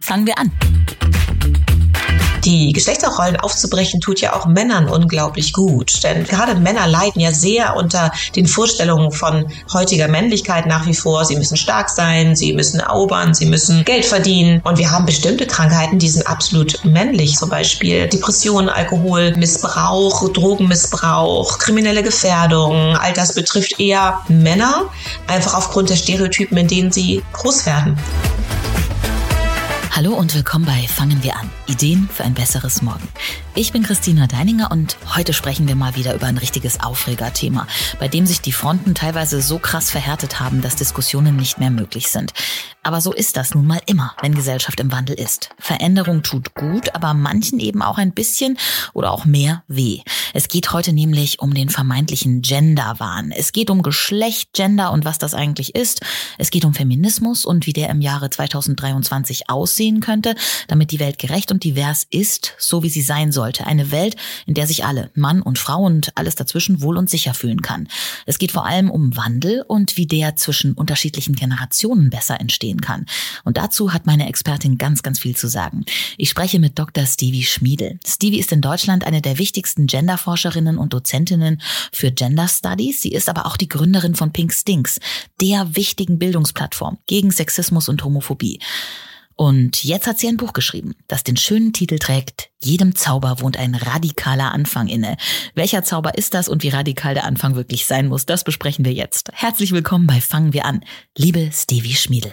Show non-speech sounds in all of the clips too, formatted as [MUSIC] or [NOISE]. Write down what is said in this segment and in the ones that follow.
Fangen wir an. Die Geschlechterrollen aufzubrechen tut ja auch Männern unglaublich gut. Denn gerade Männer leiden ja sehr unter den Vorstellungen von heutiger Männlichkeit nach wie vor. Sie müssen stark sein, sie müssen erobern, sie müssen Geld verdienen. Und wir haben bestimmte Krankheiten, die sind absolut männlich. Zum Beispiel Depressionen, Alkoholmissbrauch, Drogenmissbrauch, kriminelle Gefährdung. All das betrifft eher Männer, einfach aufgrund der Stereotypen, in denen sie groß werden. Hallo und willkommen bei Fangen wir an. Ideen für ein besseres Morgen. Ich bin Christina Deininger und heute sprechen wir mal wieder über ein richtiges Aufregerthema, bei dem sich die Fronten teilweise so krass verhärtet haben, dass Diskussionen nicht mehr möglich sind. Aber so ist das nun mal immer, wenn Gesellschaft im Wandel ist. Veränderung tut gut, aber manchen eben auch ein bisschen oder auch mehr weh. Es geht heute nämlich um den vermeintlichen Genderwahn. Es geht um Geschlecht, Gender und was das eigentlich ist. Es geht um Feminismus und wie der im Jahre 2023 aussehen könnte, damit die Welt gerecht und divers ist, so wie sie sein sollte. Eine Welt, in der sich alle, Mann und Frau und alles dazwischen wohl und sicher fühlen kann. Es geht vor allem um Wandel und wie der zwischen unterschiedlichen Generationen besser entstehen umgehen kann. Und dazu hat meine Expertin ganz, ganz viel zu sagen. Ich spreche mit Dr. Stevie Schmiedel. Stevie ist in Deutschland eine der wichtigsten Genderforscherinnen und Dozentinnen für Gender Studies. Sie ist aber auch die Gründerin von Pink Stinks, der wichtigen Bildungsplattform gegen Sexismus und Homophobie. Und jetzt hat sie ein Buch geschrieben, das den schönen Titel trägt, Jedem Zauber wohnt ein radikaler Anfang inne. Welcher Zauber ist das und wie radikal der Anfang wirklich sein muss, das besprechen wir jetzt. Herzlich willkommen bei Fangen wir an. Liebe Stevie Schmiedel.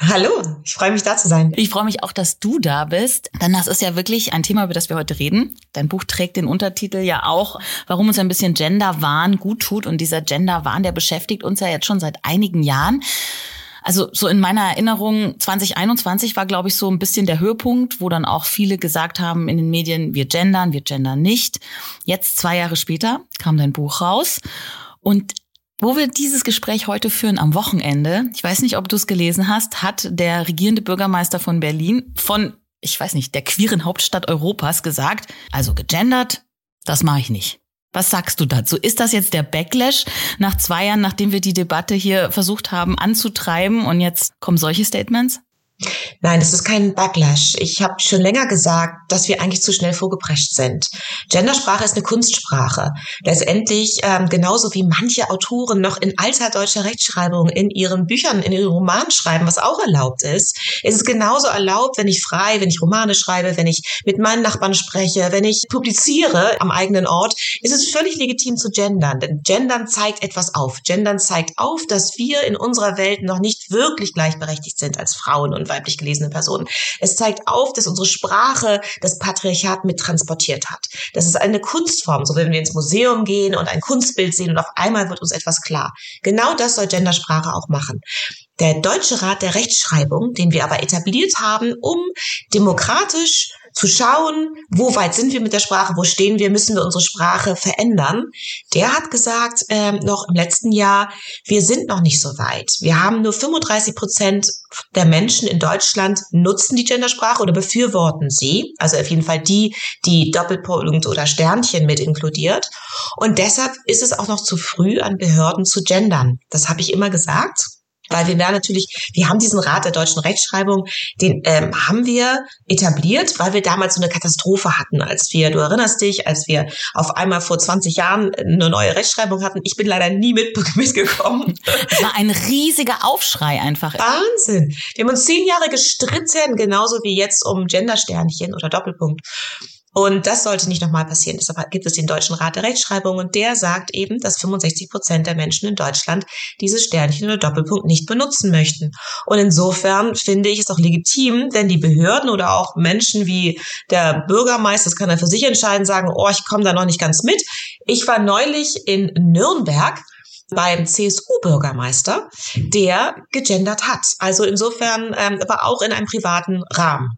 Hallo, ich freue mich da zu sein. Ich freue mich auch, dass du da bist, denn das ist ja wirklich ein Thema, über das wir heute reden. Dein Buch trägt den Untertitel ja auch, warum uns ein bisschen Genderwahn gut tut und dieser Genderwahn, der beschäftigt uns ja jetzt schon seit einigen Jahren. Also so in meiner Erinnerung 2021 war, glaube ich, so ein bisschen der Höhepunkt, wo dann auch viele gesagt haben in den Medien, wir gendern, wir gendern nicht. Jetzt, zwei Jahre später, kam dein Buch raus. Und wo wir dieses Gespräch heute führen am Wochenende, ich weiß nicht, ob du es gelesen hast, hat der regierende Bürgermeister von Berlin von, ich weiß nicht, der queeren Hauptstadt Europas gesagt, also gegendert, das mache ich nicht. Was sagst du dazu? Ist das jetzt der Backlash nach zwei Jahren, nachdem wir die Debatte hier versucht haben anzutreiben und jetzt kommen solche Statements? Nein, das ist kein Backlash. Ich habe schon länger gesagt, dass wir eigentlich zu schnell vorgeprescht sind. Gendersprache ist eine Kunstsprache. Letztendlich ähm, genauso wie manche Autoren noch in alter deutscher Rechtschreibung in ihren Büchern, in ihren Romanen schreiben, was auch erlaubt ist, ist es genauso erlaubt, wenn ich frei, wenn ich Romane schreibe, wenn ich mit meinen Nachbarn spreche, wenn ich publiziere am eigenen Ort, ist es völlig legitim zu gendern. Denn Gendern zeigt etwas auf. Gendern zeigt auf, dass wir in unserer Welt noch nicht wirklich gleichberechtigt sind als Frauen und weiblich gelesene Personen. Es zeigt auf, dass unsere Sprache das Patriarchat mit transportiert hat. Das ist eine Kunstform, so wenn wir ins Museum gehen und ein Kunstbild sehen und auf einmal wird uns etwas klar. Genau das soll Gendersprache auch machen. Der Deutsche Rat der Rechtschreibung, den wir aber etabliert haben, um demokratisch zu schauen, wo weit sind wir mit der Sprache, wo stehen wir, müssen wir unsere Sprache verändern. Der hat gesagt, ähm, noch im letzten Jahr, wir sind noch nicht so weit. Wir haben nur 35 Prozent der Menschen in Deutschland nutzen die Gendersprache oder befürworten sie. Also auf jeden Fall die, die Doppelpunkt oder Sternchen mit inkludiert. Und deshalb ist es auch noch zu früh, an Behörden zu gendern. Das habe ich immer gesagt. Weil wir da natürlich, wir haben diesen Rat der deutschen Rechtschreibung, den ähm, haben wir etabliert, weil wir damals so eine Katastrophe hatten, als wir, du erinnerst dich, als wir auf einmal vor 20 Jahren eine neue Rechtschreibung hatten. Ich bin leider nie mit, [LAUGHS] mitgekommen. Es war ein riesiger Aufschrei einfach. Wahnsinn. Wir haben uns zehn Jahre gestritten, genauso wie jetzt um Gendersternchen oder Doppelpunkt. Und das sollte nicht nochmal passieren. Deshalb gibt es den Deutschen Rat der Rechtschreibung und der sagt eben, dass 65 Prozent der Menschen in Deutschland dieses Sternchen oder Doppelpunkt nicht benutzen möchten. Und insofern finde ich es auch legitim, wenn die Behörden oder auch Menschen wie der Bürgermeister, das kann er für sich entscheiden, sagen, oh, ich komme da noch nicht ganz mit. Ich war neulich in Nürnberg beim CSU-Bürgermeister, der gegendert hat. Also insofern, ähm, aber auch in einem privaten Rahmen.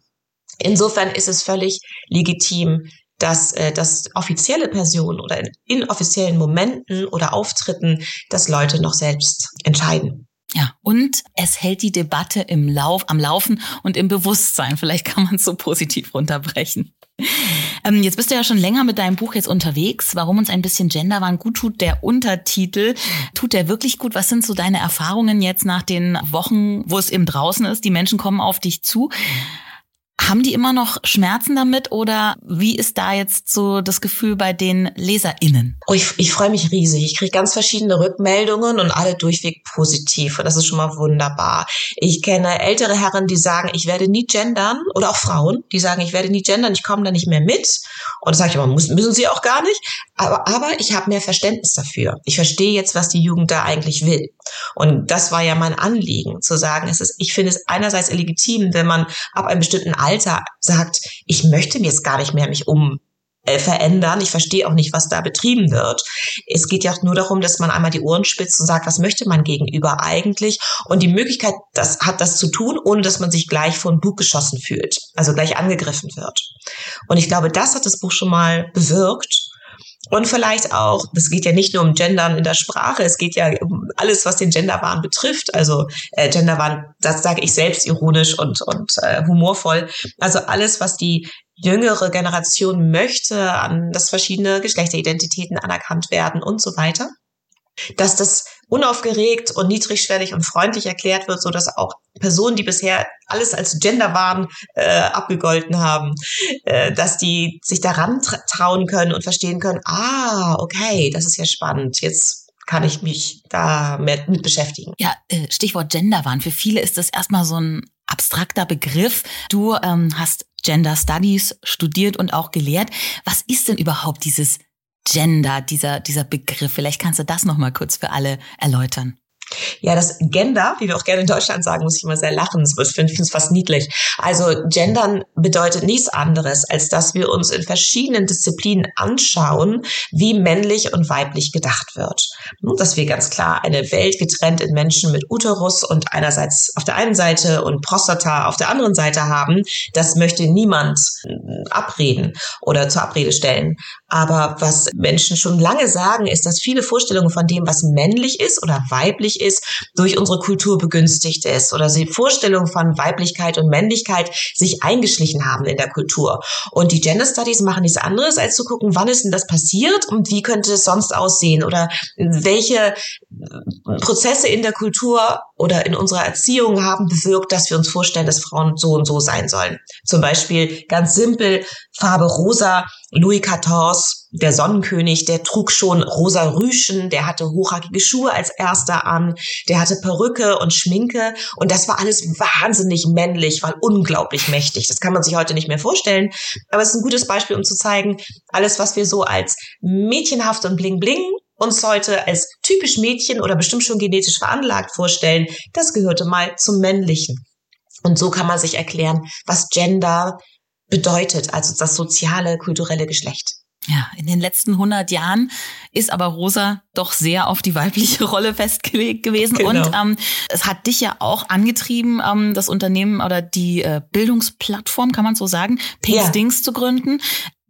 Insofern ist es völlig legitim, dass, äh, dass offizielle Personen oder in, in offiziellen Momenten oder Auftritten, dass Leute noch selbst entscheiden. Ja, und es hält die Debatte im Lauf, am Laufen und im Bewusstsein. Vielleicht kann man es so positiv runterbrechen. Ähm, jetzt bist du ja schon länger mit deinem Buch jetzt unterwegs. Warum uns ein bisschen Genderwahn gut tut, der Untertitel. Tut der wirklich gut? Was sind so deine Erfahrungen jetzt nach den Wochen, wo es eben draußen ist? Die Menschen kommen auf dich zu. Haben die immer noch Schmerzen damit oder wie ist da jetzt so das Gefühl bei den LeserInnen? Oh, ich, ich freue mich riesig. Ich kriege ganz verschiedene Rückmeldungen und alle durchweg positiv. Und das ist schon mal wunderbar. Ich kenne ältere Herren, die sagen, ich werde nie gendern oder auch Frauen, die sagen, ich werde nie gendern, ich komme da nicht mehr mit. Und das sage ich immer, müssen, sie auch gar nicht. Aber, aber ich habe mehr Verständnis dafür. Ich verstehe jetzt, was die Jugend da eigentlich will. Und das war ja mein Anliegen, zu sagen, es ist, ich finde es einerseits illegitim, wenn man ab einem bestimmten Alter sagt, ich möchte mir jetzt gar nicht mehr mich um äh, verändern. Ich verstehe auch nicht, was da betrieben wird. Es geht ja auch nur darum, dass man einmal die Ohren spitzt und sagt, was möchte man gegenüber eigentlich? Und die Möglichkeit, das hat das zu tun, ohne dass man sich gleich vor ein Bug geschossen fühlt, also gleich angegriffen wird. Und ich glaube, das hat das Buch schon mal bewirkt. Und vielleicht auch, es geht ja nicht nur um Gendern in der Sprache, es geht ja um alles, was den Genderwahn betrifft. Also äh, Genderwahn, das sage ich selbst ironisch und, und äh, humorvoll. Also alles, was die jüngere Generation möchte, an dass verschiedene Geschlechteridentitäten anerkannt werden und so weiter. Dass das unaufgeregt und niedrigschwellig und freundlich erklärt wird, so dass auch Personen, die bisher alles als Gender waren, äh, abgegolten haben, äh, dass die sich daran trauen können und verstehen können, ah, okay, das ist ja spannend. Jetzt kann ich mich da mit, mit beschäftigen. Ja, äh, Stichwort Genderwahn. Für viele ist das erstmal so ein abstrakter Begriff. Du ähm, hast Gender Studies studiert und auch gelehrt. Was ist denn überhaupt dieses Gender, dieser, dieser Begriff? Vielleicht kannst du das nochmal kurz für alle erläutern. Ja, das Gender, wie wir auch gerne in Deutschland sagen, muss ich immer sehr lachen. Ich finde es fast niedlich. Also Gendern bedeutet nichts anderes, als dass wir uns in verschiedenen Disziplinen anschauen, wie männlich und weiblich gedacht wird. Dass wir ganz klar eine Welt getrennt in Menschen mit Uterus und einerseits auf der einen Seite und Prostata auf der anderen Seite haben, das möchte niemand äh, abreden oder zur Abrede stellen. Aber was Menschen schon lange sagen, ist, dass viele Vorstellungen von dem, was männlich ist oder weiblich ist, durch unsere Kultur begünstigt ist oder die Vorstellungen von Weiblichkeit und Männlichkeit sich eingeschlichen haben in der Kultur. Und die Gender Studies machen nichts anderes, als zu gucken, wann ist denn das passiert und wie könnte es sonst aussehen oder welche Prozesse in der Kultur oder in unserer Erziehung haben bewirkt, dass wir uns vorstellen, dass Frauen so und so sein sollen. Zum Beispiel ganz simpel Farbe rosa Louis XIV, der Sonnenkönig, der trug schon rosa Rüschen, der hatte hochhackige Schuhe als erster an, der hatte Perücke und Schminke und das war alles wahnsinnig männlich, war unglaublich mächtig. Das kann man sich heute nicht mehr vorstellen, aber es ist ein gutes Beispiel, um zu zeigen, alles, was wir so als mädchenhaft und bling bling uns heute als typisch Mädchen oder bestimmt schon genetisch veranlagt vorstellen, das gehörte mal zum Männlichen. Und so kann man sich erklären, was Gender bedeutet, also das soziale, kulturelle Geschlecht. Ja, in den letzten 100 Jahren ist aber Rosa doch sehr auf die weibliche Rolle festgelegt gewesen. Genau. Und ähm, es hat dich ja auch angetrieben, ähm, das Unternehmen oder die äh, Bildungsplattform, kann man so sagen, Pink ja. Stings zu gründen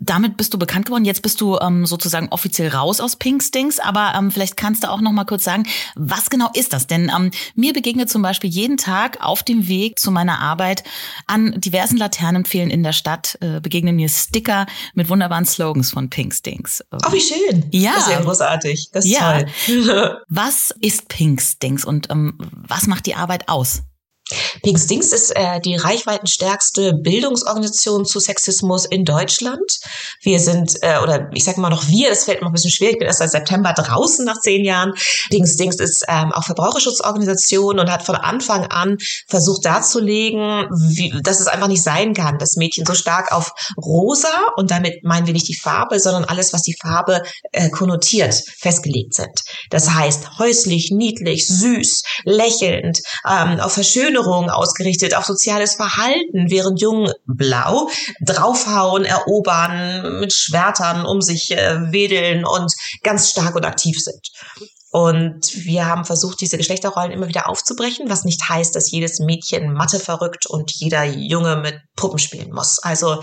damit bist du bekannt geworden. Jetzt bist du ähm, sozusagen offiziell raus aus Pink Stings, aber ähm, vielleicht kannst du auch noch mal kurz sagen, was genau ist das? Denn ähm, mir begegnet zum Beispiel jeden Tag auf dem Weg zu meiner Arbeit an diversen Laternenpfählen in der Stadt äh, begegnen mir Sticker mit wunderbaren Slogans von Pink Stings. Oh, wie schön. Ja. Das ist ja großartig. Das ist ja. toll. [LAUGHS] was ist Pink Stings und ähm, was macht die Arbeit aus? Pink Stings ist äh, die reichweitenstärkste Bildungsorganisation zu Sexismus in Deutschland. Wir sind, äh, oder ich sage mal noch wir, das fällt mir ein bisschen schwer, ich bin erst seit September draußen nach zehn Jahren. Pink Stings ist ähm, auch Verbraucherschutzorganisation und hat von Anfang an versucht darzulegen, wie, dass es einfach nicht sein kann, dass Mädchen so stark auf rosa, und damit meinen wir nicht die Farbe, sondern alles, was die Farbe äh, konnotiert, festgelegt sind. Das heißt häuslich, niedlich, süß, lächelnd, ähm, auf Verschönerung Veränderung ausgerichtet auf soziales Verhalten, während Jungen blau draufhauen, erobern, mit Schwertern um sich äh, wedeln und ganz stark und aktiv sind. Und wir haben versucht, diese Geschlechterrollen immer wieder aufzubrechen, was nicht heißt, dass jedes Mädchen Mathe verrückt und jeder Junge mit Puppen spielen muss. Also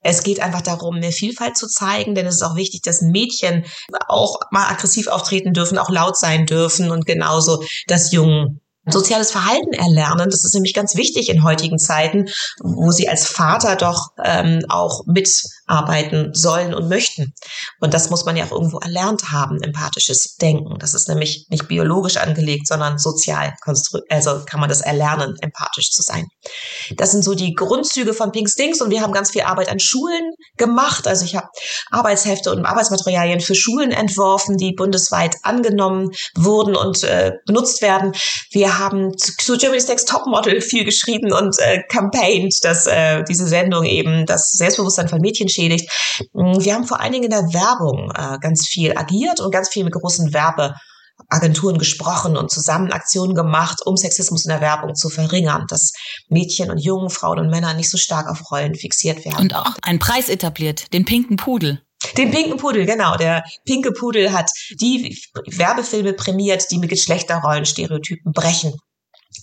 es geht einfach darum, eine Vielfalt zu zeigen, denn es ist auch wichtig, dass Mädchen auch mal aggressiv auftreten dürfen, auch laut sein dürfen und genauso, dass Jungen soziales Verhalten erlernen. Das ist nämlich ganz wichtig in heutigen Zeiten, wo sie als Vater doch ähm, auch mitarbeiten sollen und möchten. Und das muss man ja auch irgendwo erlernt haben, empathisches Denken. Das ist nämlich nicht biologisch angelegt, sondern sozial konstruiert. Also kann man das erlernen, empathisch zu sein. Das sind so die Grundzüge von Pink Stings und wir haben ganz viel Arbeit an Schulen gemacht. Also ich habe Arbeitshefte und Arbeitsmaterialien für Schulen entworfen, die bundesweit angenommen wurden und äh, benutzt werden. Wir haben zu Germany's Next Topmodel viel geschrieben und äh, campaigned, dass äh, diese Sendung eben das Selbstbewusstsein von Mädchen schädigt. Mm, wir haben vor allen Dingen in der Werbung äh, ganz viel agiert und ganz viel mit großen Werbeagenturen gesprochen und zusammen Aktionen gemacht, um Sexismus in der Werbung zu verringern, dass Mädchen und Jungen, Frauen und Männer nicht so stark auf Rollen fixiert werden. Und auch einen Preis etabliert, den pinken Pudel. Den pinken Pudel, genau. Der pinke Pudel hat die Werbefilme prämiert, die mit Geschlechterrollenstereotypen brechen.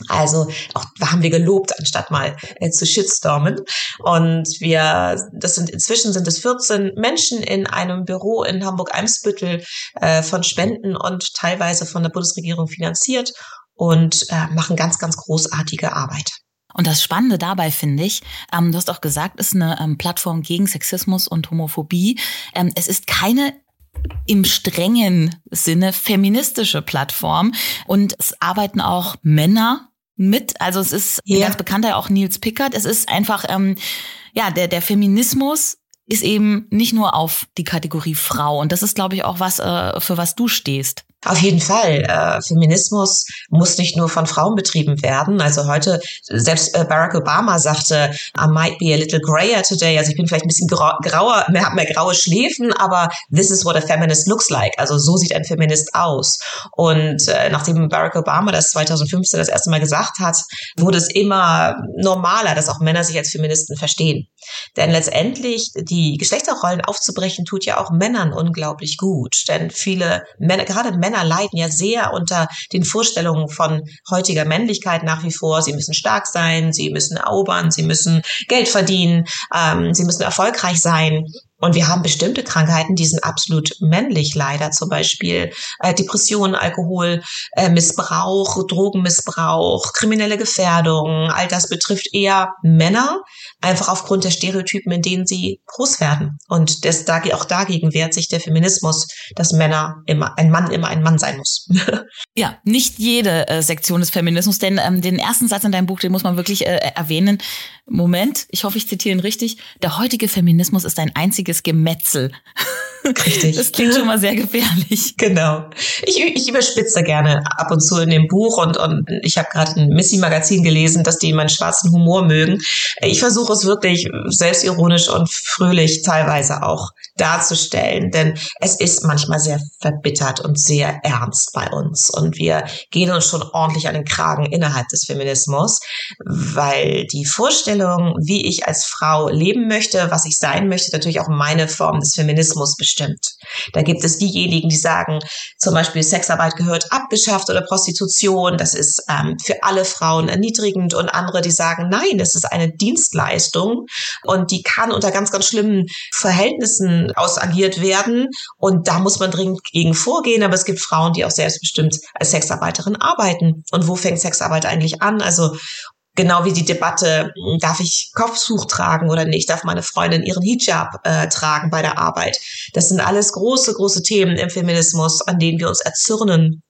Also auch haben wir gelobt, anstatt mal äh, zu shitstormen. Und wir, das sind inzwischen sind es 14 Menschen in einem Büro in Hamburg-Eimsbüttel äh, von Spenden und teilweise von der Bundesregierung finanziert und äh, machen ganz, ganz großartige Arbeit. Und das Spannende dabei finde ich, ähm, du hast auch gesagt, ist eine ähm, Plattform gegen Sexismus und Homophobie. Ähm, es ist keine im strengen Sinne feministische Plattform und es arbeiten auch Männer mit. Also es ist ja. ganz bekannter auch Nils Pickert. Es ist einfach ähm, ja der der Feminismus ist eben nicht nur auf die Kategorie Frau und das ist glaube ich auch was äh, für was du stehst. Auf jeden Fall. Äh, Feminismus muss nicht nur von Frauen betrieben werden. Also heute, selbst äh, Barack Obama sagte, I might be a little grayer today. Also ich bin vielleicht ein bisschen grau grauer, [LAUGHS] mehr, mehr graue Schläfen, aber this is what a feminist looks like. Also so sieht ein Feminist aus. Und äh, nachdem Barack Obama das 2015 das erste Mal gesagt hat, wurde es immer normaler, dass auch Männer sich als Feministen verstehen. Denn letztendlich die Geschlechterrollen aufzubrechen, tut ja auch Männern unglaublich gut. Denn viele Männer, gerade Männer, Männer leiden ja sehr unter den Vorstellungen von heutiger Männlichkeit nach wie vor. Sie müssen stark sein, sie müssen erobern, sie müssen Geld verdienen, ähm, sie müssen erfolgreich sein. Und wir haben bestimmte Krankheiten, die sind absolut männlich leider, zum Beispiel äh, Depressionen, Alkoholmissbrauch, äh, Drogenmissbrauch, kriminelle Gefährdung. All das betrifft eher Männer, einfach aufgrund der Stereotypen, in denen sie groß werden. Und das, auch dagegen wehrt sich der Feminismus, dass Männer immer, ein Mann immer ein Mann sein muss. [LAUGHS] ja, nicht jede äh, Sektion des Feminismus, denn ähm, den ersten Satz in deinem Buch, den muss man wirklich äh, erwähnen. Moment, ich hoffe, ich zitiere ihn richtig. Der heutige Feminismus ist ein einziges Gemetzel. Richtig. Das klingt schon mal sehr gefährlich. Genau. Ich, ich überspitze gerne ab und zu in dem Buch und, und ich habe gerade ein Missy-Magazin gelesen, dass die meinen schwarzen Humor mögen. Ich versuche es wirklich selbstironisch und fröhlich teilweise auch darzustellen, denn es ist manchmal sehr verbittert und sehr ernst bei uns und wir gehen uns schon ordentlich an den Kragen innerhalb des Feminismus, weil die Vorstellung, wie ich als Frau leben möchte, was ich sein möchte, natürlich auch meine Form des Feminismus bestimmt. Da gibt es diejenigen, die sagen, zum Beispiel Sexarbeit gehört abgeschafft oder Prostitution, das ist ähm, für alle Frauen erniedrigend und andere, die sagen, nein, das ist eine Dienstleistung und die kann unter ganz, ganz schlimmen Verhältnissen ausagiert werden. Und da muss man dringend gegen vorgehen. Aber es gibt Frauen, die auch selbstbestimmt als Sexarbeiterin arbeiten. Und wo fängt Sexarbeit eigentlich an? Also genau wie die Debatte, darf ich Kopftuch tragen oder nicht? Darf meine Freundin ihren Hijab äh, tragen bei der Arbeit? Das sind alles große, große Themen im Feminismus, an denen wir uns erzürnen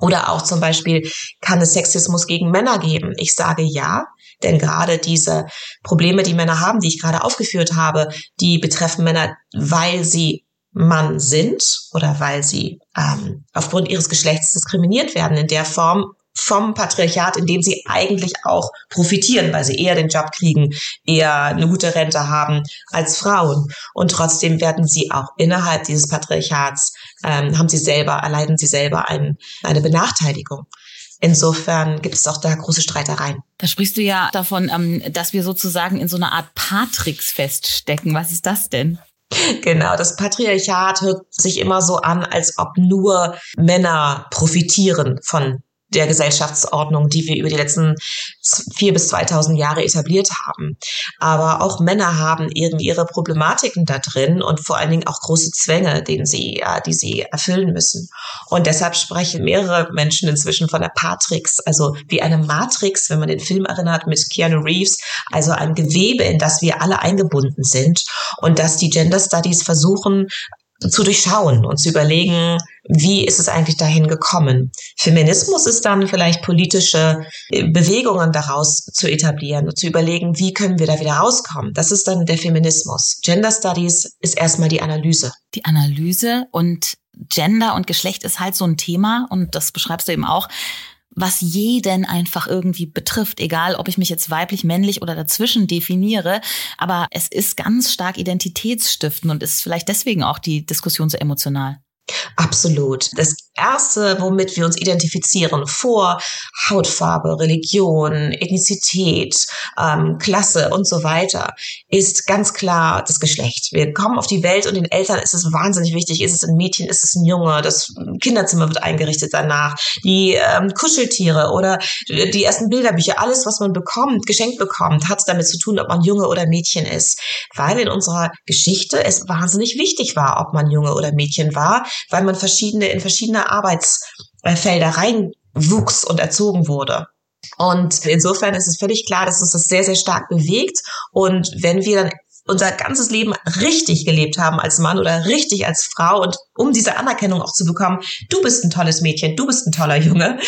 Oder auch zum Beispiel, kann es Sexismus gegen Männer geben? Ich sage ja, denn gerade diese Probleme, die Männer haben, die ich gerade aufgeführt habe, die betreffen Männer, weil sie Mann sind oder weil sie ähm, aufgrund ihres Geschlechts diskriminiert werden in der Form vom Patriarchat, in dem sie eigentlich auch profitieren, weil sie eher den Job kriegen, eher eine gute Rente haben als Frauen. Und trotzdem werden sie auch innerhalb dieses Patriarchats, ähm, haben sie selber, erleiden sie selber ein, eine Benachteiligung. Insofern gibt es auch da große Streitereien. Da sprichst du ja davon, ähm, dass wir sozusagen in so einer Art Patrix feststecken. Was ist das denn? Genau, das Patriarchat hört sich immer so an, als ob nur Männer profitieren von der Gesellschaftsordnung, die wir über die letzten vier bis 2000 Jahre etabliert haben. Aber auch Männer haben irgendwie ihre Problematiken da drin und vor allen Dingen auch große Zwänge, denen sie, die sie erfüllen müssen. Und deshalb sprechen mehrere Menschen inzwischen von der Patrix, also wie eine Matrix, wenn man den Film erinnert mit Keanu Reeves, also ein Gewebe, in das wir alle eingebunden sind und dass die Gender Studies versuchen, zu durchschauen und zu überlegen, wie ist es eigentlich dahin gekommen. Feminismus ist dann vielleicht politische äh, Bewegungen daraus zu etablieren und zu überlegen, wie können wir da wieder rauskommen. Das ist dann der Feminismus. Gender Studies ist erstmal die Analyse. Die Analyse und Gender und Geschlecht ist halt so ein Thema und das beschreibst du eben auch was jeden einfach irgendwie betrifft, egal ob ich mich jetzt weiblich, männlich oder dazwischen definiere. Aber es ist ganz stark identitätsstiftend und ist vielleicht deswegen auch die Diskussion so emotional. Absolut. Das erste, womit wir uns identifizieren, vor Hautfarbe, Religion, Ethnizität, ähm, Klasse und so weiter, ist ganz klar das Geschlecht. Wir kommen auf die Welt und den Eltern ist es wahnsinnig wichtig, ist es ein Mädchen, ist es ein Junge, das Kinderzimmer wird eingerichtet danach, die ähm, Kuscheltiere oder die ersten Bilderbücher, alles, was man bekommt, geschenkt bekommt, hat damit zu tun, ob man Junge oder Mädchen ist. Weil in unserer Geschichte es wahnsinnig wichtig war, ob man Junge oder Mädchen war, weil man verschiedene in Arbeitsfelder reinwuchs und erzogen wurde. Und insofern ist es völlig klar, dass uns das sehr, sehr stark bewegt. Und wenn wir dann unser ganzes Leben richtig gelebt haben als Mann oder richtig als Frau und um diese Anerkennung auch zu bekommen, du bist ein tolles Mädchen, du bist ein toller Junge,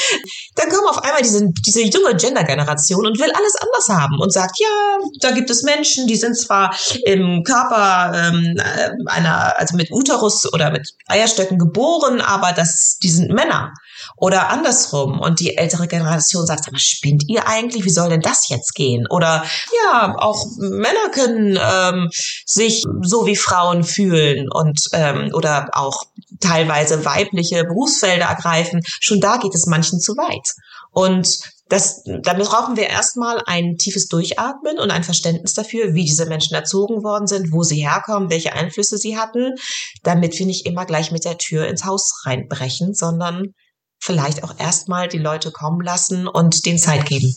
dann kommt auf einmal diese, diese junge Gender-Generation und will alles anders haben und sagt, ja, da gibt es Menschen, die sind zwar im Körper ähm, äh, einer, also mit Uterus oder mit Eierstöcken geboren, aber das, die sind Männer. Oder andersrum. Und die ältere Generation sagt, sag mal, spinnt ihr eigentlich? Wie soll denn das jetzt gehen? Oder ja, auch Männer können ähm, sich so wie Frauen fühlen und ähm, oder auch teilweise weibliche Berufsfelder ergreifen. Schon da geht es manchen zu weit. Und das, damit brauchen wir erstmal ein tiefes Durchatmen und ein Verständnis dafür, wie diese Menschen erzogen worden sind, wo sie herkommen, welche Einflüsse sie hatten, damit wir nicht immer gleich mit der Tür ins Haus reinbrechen, sondern vielleicht auch erstmal die Leute kommen lassen und den Zeit geben.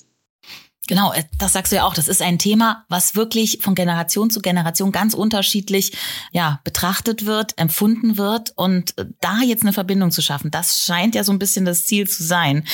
Genau, äh, das sagst du ja auch. Das ist ein Thema, was wirklich von Generation zu Generation ganz unterschiedlich ja, betrachtet wird, empfunden wird. Und äh, da jetzt eine Verbindung zu schaffen, das scheint ja so ein bisschen das Ziel zu sein.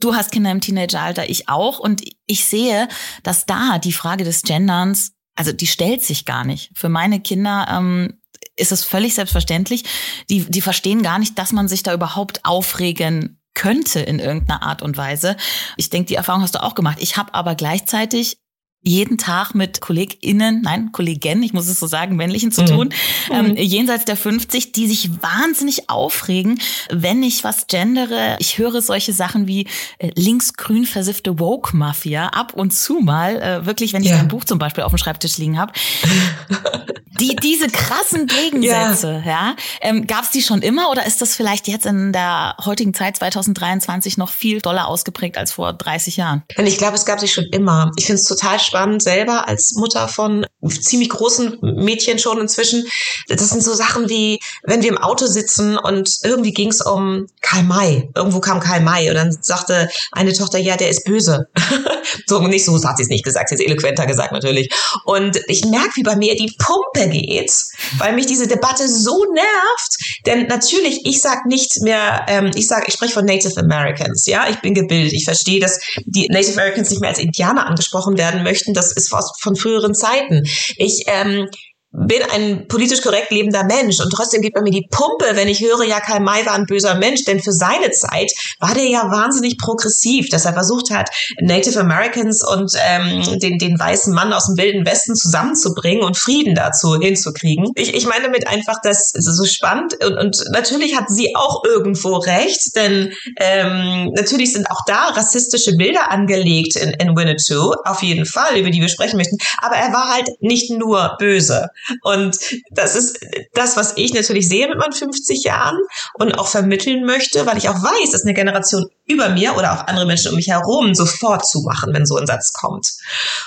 Du hast Kinder im Teenageralter, ich auch. Und ich sehe, dass da die Frage des Genderns, also die stellt sich gar nicht. Für meine Kinder ähm, ist es völlig selbstverständlich. Die, die verstehen gar nicht, dass man sich da überhaupt aufregen könnte in irgendeiner Art und Weise. Ich denke, die Erfahrung hast du auch gemacht. Ich habe aber gleichzeitig jeden Tag mit KollegInnen, nein, Kollegen, ich muss es so sagen, männlichen zu mhm. tun, mhm. ähm, jenseits der 50, die sich wahnsinnig aufregen, wenn ich was gendere. Ich höre solche Sachen wie äh, linksgrün versiffte Woke-Mafia ab und zu mal, äh, wirklich, wenn ich ja. ein Buch zum Beispiel auf dem Schreibtisch liegen habe. [LAUGHS] die, diese krassen Gegensätze, ja, ja ähm, gab es die schon immer oder ist das vielleicht jetzt in der heutigen Zeit 2023 noch viel doller ausgeprägt als vor 30 Jahren? Ich glaube, es gab sie schon immer. Ich finde es total spannend selber als Mutter von ziemlich großen Mädchen schon inzwischen. Das sind so Sachen wie, wenn wir im Auto sitzen und irgendwie ging es um Karl May. Irgendwo kam Karl May und dann sagte eine Tochter, ja, der ist böse. [LAUGHS] so nicht so, hat sie es nicht gesagt, sie ist eloquenter gesagt natürlich. Und ich merke, wie bei mir die Pumpe geht, weil mich diese Debatte so nervt. Denn natürlich, ich sage nicht mehr, ähm, ich sage, ich spreche von Native Americans, ja, ich bin gebildet, ich verstehe, dass die Native Americans nicht mehr als Indianer angesprochen werden möchten möchten, das ist was von früheren Zeiten. Ich ähm, bin ein politisch korrekt lebender Mensch und trotzdem gibt man mir die Pumpe, wenn ich höre, ja, Karl May war ein böser Mensch, denn für seine Zeit war der ja wahnsinnig progressiv, dass er versucht hat, Native Americans und ähm, den, den weißen Mann aus dem wilden Westen zusammenzubringen und Frieden dazu hinzukriegen. Ich, ich meine damit einfach, das ist so spannend und, und natürlich hat sie auch irgendwo recht, denn ähm, natürlich sind auch da rassistische Bilder angelegt in, in Winnetou, auf jeden Fall, über die wir sprechen möchten, aber er war halt nicht nur böse. Und das ist das, was ich natürlich sehe mit meinen 50 Jahren und auch vermitteln möchte, weil ich auch weiß, dass eine Generation über mir oder auch andere Menschen um mich herum sofort zumachen, wenn so ein Satz kommt.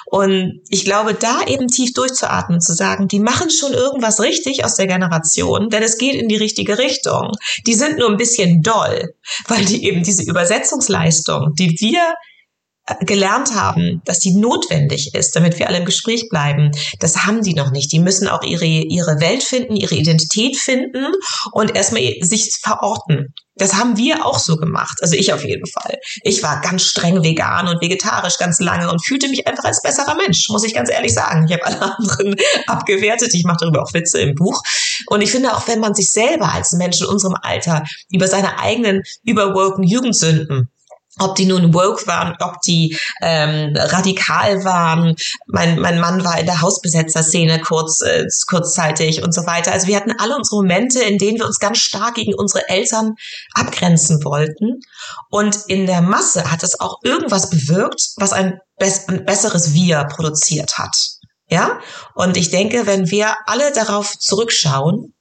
Und ich glaube, da eben tief durchzuatmen, zu sagen, die machen schon irgendwas richtig aus der Generation, denn es geht in die richtige Richtung. Die sind nur ein bisschen doll, weil die eben diese Übersetzungsleistung, die wir gelernt haben, dass sie notwendig ist, damit wir alle im Gespräch bleiben, das haben die noch nicht. Die müssen auch ihre, ihre Welt finden, ihre Identität finden und erstmal sich verorten. Das haben wir auch so gemacht. Also ich auf jeden Fall. Ich war ganz streng vegan und vegetarisch ganz lange und fühlte mich einfach als besserer Mensch, muss ich ganz ehrlich sagen. Ich habe alle anderen [LAUGHS] abgewertet. Ich mache darüber auch Witze im Buch. Und ich finde auch, wenn man sich selber als Mensch in unserem Alter über seine eigenen überwoken Jugendsünden ob die nun woke waren, ob die ähm, radikal waren. Mein, mein Mann war in der Hausbesetzerszene kurz, äh, kurzzeitig und so weiter. Also wir hatten alle unsere Momente, in denen wir uns ganz stark gegen unsere Eltern abgrenzen wollten. Und in der Masse hat es auch irgendwas bewirkt, was ein, bess ein besseres Wir produziert hat. Ja? Und ich denke, wenn wir alle darauf zurückschauen,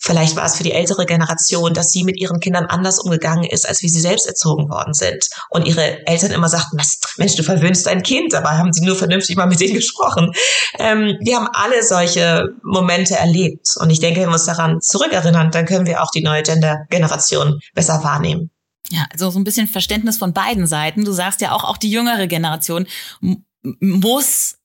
Vielleicht war es für die ältere Generation, dass sie mit ihren Kindern anders umgegangen ist, als wie sie selbst erzogen worden sind. Und ihre Eltern immer sagten, Mensch, du verwöhnst dein Kind. Dabei haben sie nur vernünftig mal mit denen gesprochen. Ähm, wir haben alle solche Momente erlebt. Und ich denke, wenn wir uns daran zurückerinnern, dann können wir auch die neue Gender-Generation besser wahrnehmen. Ja, also so ein bisschen Verständnis von beiden Seiten. Du sagst ja auch, auch die jüngere Generation muss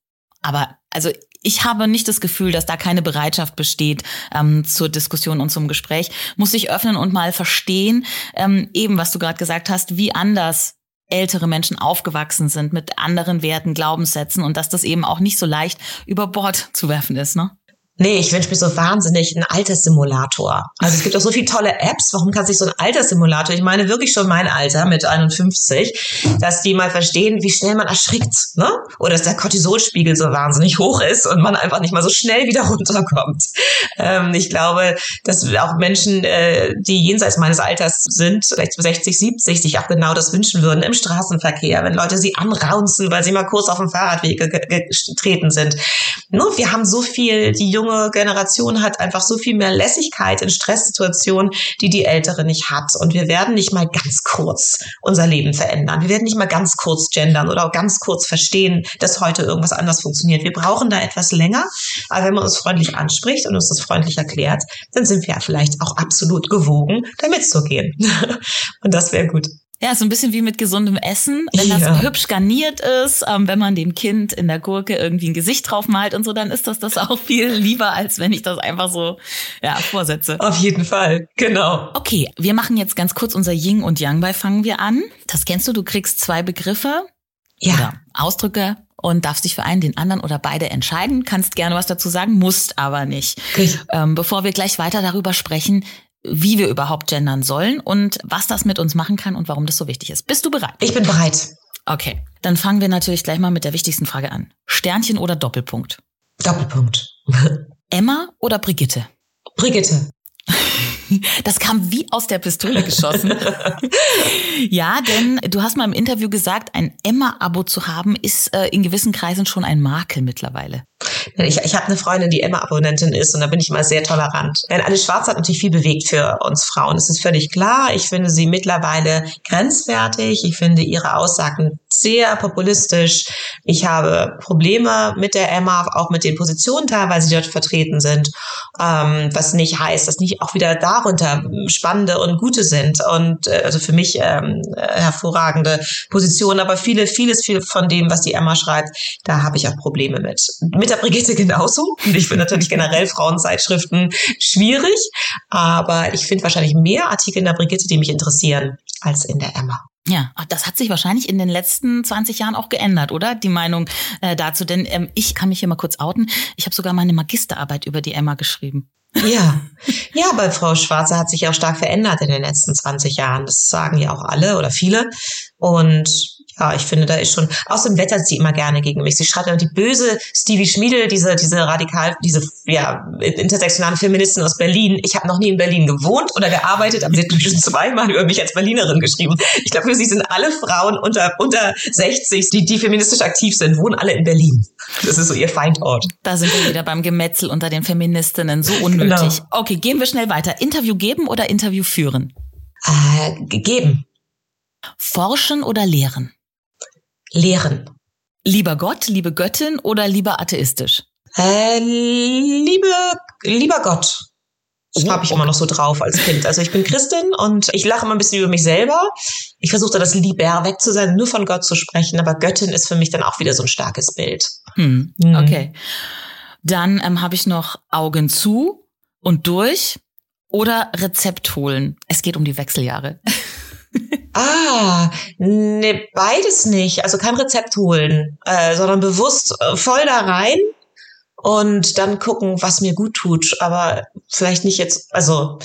aber also ich habe nicht das Gefühl, dass da keine Bereitschaft besteht ähm, zur Diskussion und zum Gespräch. Muss sich öffnen und mal verstehen, ähm, eben was du gerade gesagt hast, wie anders ältere Menschen aufgewachsen sind mit anderen Werten, Glaubenssätzen und dass das eben auch nicht so leicht über Bord zu werfen ist, ne? Nee, ich wünsche mir so wahnsinnig einen Alterssimulator. Also es gibt auch so viele tolle Apps. Warum kann sich so ein Alterssimulator, ich meine wirklich schon mein Alter mit 51, dass die mal verstehen, wie schnell man erschrickt, ne? Oder dass der Cortisolspiegel so wahnsinnig hoch ist und man einfach nicht mal so schnell wieder [LAUGHS] runterkommt. Ähm, ich glaube, dass auch Menschen, äh, die jenseits meines Alters sind, vielleicht 60, 70, sich auch genau das wünschen würden im Straßenverkehr, wenn Leute sie anraunzen, weil sie mal kurz auf dem Fahrradweg getreten sind. Nur wir haben so viel, die junge Generation hat einfach so viel mehr Lässigkeit in Stresssituationen, die die ältere nicht hat. Und wir werden nicht mal ganz kurz unser Leben verändern. Wir werden nicht mal ganz kurz gendern oder ganz kurz verstehen, dass heute irgendwas anders funktioniert. Wir brauchen da etwas länger. Aber wenn man uns freundlich anspricht und uns das freundlich erklärt, dann sind wir ja vielleicht auch absolut gewogen, damit zu gehen. [LAUGHS] und das wäre gut. Ja, so ein bisschen wie mit gesundem Essen. Wenn ja. das hübsch garniert ist, ähm, wenn man dem Kind in der Gurke irgendwie ein Gesicht drauf malt und so, dann ist das das auch viel lieber, als wenn ich das einfach so ja, vorsetze. Auf jeden Fall, genau. Okay, wir machen jetzt ganz kurz unser Yin und Yang bei Fangen wir an. Das kennst du, du kriegst zwei Begriffe ja. oder Ausdrücke und darfst dich für einen, den anderen oder beide entscheiden. Kannst gerne was dazu sagen, musst aber nicht. Okay. Ähm, bevor wir gleich weiter darüber sprechen, wie wir überhaupt gendern sollen und was das mit uns machen kann und warum das so wichtig ist. Bist du bereit? Ich bin bereit. Okay, dann fangen wir natürlich gleich mal mit der wichtigsten Frage an. Sternchen oder Doppelpunkt? Doppelpunkt. [LAUGHS] Emma oder Brigitte? Brigitte. [LAUGHS] Das kam wie aus der Pistole geschossen. [LAUGHS] ja, denn du hast mal im Interview gesagt, ein Emma-Abo zu haben, ist äh, in gewissen Kreisen schon ein Makel mittlerweile. Ich, ich habe eine Freundin, die Emma-Abonnentin ist und da bin ich mal sehr tolerant. Denn Anne Schwarz hat natürlich viel bewegt für uns Frauen. Das ist völlig klar. Ich finde sie mittlerweile grenzwertig. Ich finde ihre Aussagen sehr populistisch. Ich habe Probleme mit der Emma, auch mit den Positionen teilweise, die dort vertreten sind. Ähm, was nicht heißt, dass nicht auch wieder darunter spannende und gute sind. Und äh, also für mich ähm, hervorragende Positionen. Aber viele, vieles viel von dem, was die Emma schreibt, da habe ich auch Probleme mit. Mit der Brigitte genauso. Und ich finde natürlich generell Frauenzeitschriften schwierig. Aber ich finde wahrscheinlich mehr Artikel in der Brigitte, die mich interessieren, als in der Emma. Ja, das hat sich wahrscheinlich in den letzten 20 Jahren auch geändert, oder? Die Meinung äh, dazu. Denn ähm, ich kann mich hier mal kurz outen. Ich habe sogar meine Magisterarbeit über die Emma geschrieben. Ja, ja, bei Frau Schwarze hat sich auch stark verändert in den letzten 20 Jahren. Das sagen ja auch alle oder viele. Und ja, ich finde, da ist schon, außerdem wettert sie immer gerne gegen mich. Sie schreibt immer die böse Stevie Schmiedel, diese, diese radikal, diese, ja, intersektionale Feministin aus Berlin. Ich habe noch nie in Berlin gewohnt oder gearbeitet, aber sie hat schon zweimal über mich als Berlinerin geschrieben. Ich glaube, für sie sind alle Frauen unter, unter 60, die, die feministisch aktiv sind, wohnen alle in Berlin. Das ist so ihr Feindort. Da sind wir wieder beim Gemetzel unter den Feministinnen. So unnötig. Genau. Okay, gehen wir schnell weiter. Interview geben oder Interview führen? Äh, geben. Forschen oder lehren? Lehren. Lieber Gott, liebe Göttin oder lieber atheistisch? Äh, liebe, lieber Gott. Das oh, habe ich okay. immer noch so drauf als Kind. Also ich bin Christin und ich lache immer ein bisschen über mich selber. Ich versuche da das Lieber weg zu sein, nur von Gott zu sprechen, aber Göttin ist für mich dann auch wieder so ein starkes Bild. Hm. Hm. Okay. Dann ähm, habe ich noch Augen zu und durch oder Rezept holen. Es geht um die Wechseljahre. [LAUGHS] Ah, ne, beides nicht. Also kein Rezept holen, äh, sondern bewusst äh, voll da rein und dann gucken, was mir gut tut. Aber vielleicht nicht jetzt, also